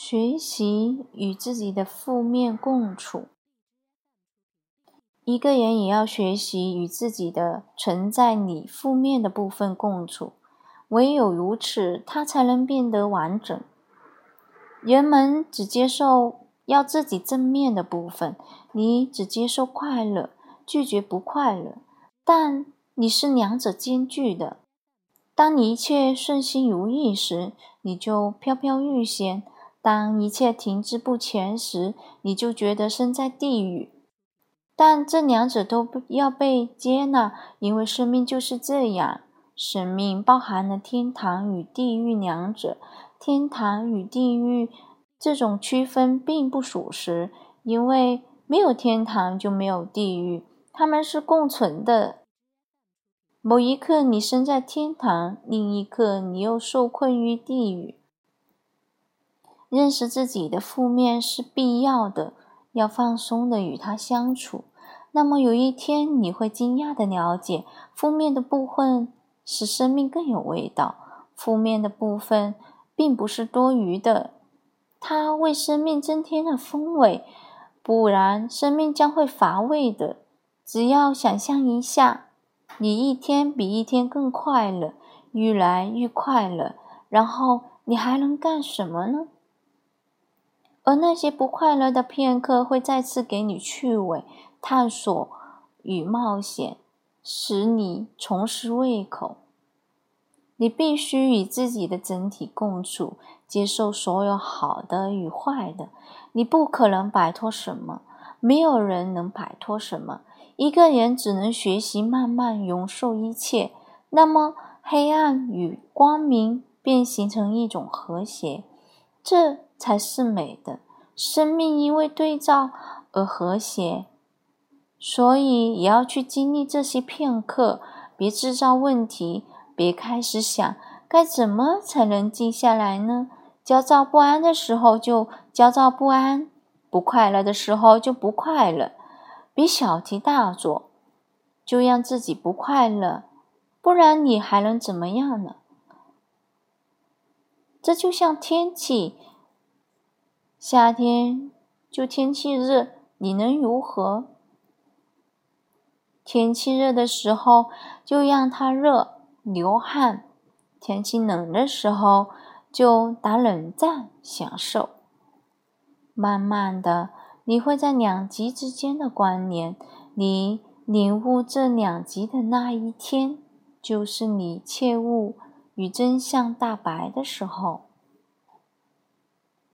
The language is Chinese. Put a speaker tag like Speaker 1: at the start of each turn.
Speaker 1: 学习与自己的负面共处。一个人也要学习与自己的存在里负面的部分共处，唯有如此，他才能变得完整。人们只接受要自己正面的部分，你只接受快乐，拒绝不快乐。但你是两者兼具的。当你一切顺心如意时，你就飘飘欲仙。当一切停滞不前时，你就觉得身在地狱。但这两者都要被接纳，因为生命就是这样。生命包含了天堂与地狱两者。天堂与地狱这种区分并不属实，因为没有天堂就没有地狱，它们是共存的。某一刻你身在天堂，另一刻你又受困于地狱。认识自己的负面是必要的，要放松的与它相处。那么有一天你会惊讶的了解，负面的部分使生命更有味道。负面的部分并不是多余的，它为生命增添了风味。不然，生命将会乏味的。只要想象一下，你一天比一天更快乐，愈来愈快乐，然后你还能干什么呢？而那些不快乐的片刻会再次给你趣味、探索与冒险，使你重拾胃口。你必须与自己的整体共处，接受所有好的与坏的。你不可能摆脱什么，没有人能摆脱什么。一个人只能学习慢慢容受一切，那么黑暗与光明便形成一种和谐。这。才是美的生命，因为对照而和谐，所以也要去经历这些片刻。别制造问题，别开始想该怎么才能静下来呢？焦躁不安的时候就焦躁不安，不快乐的时候就不快乐。别小题大做，就让自己不快乐，不然你还能怎么样呢？这就像天气。夏天就天气热，你能如何？天气热的时候就让它热，流汗；天气冷的时候就打冷战，享受。慢慢的，你会在两极之间的关联，你领悟这两极的那一天，就是你切悟与真相大白的时候。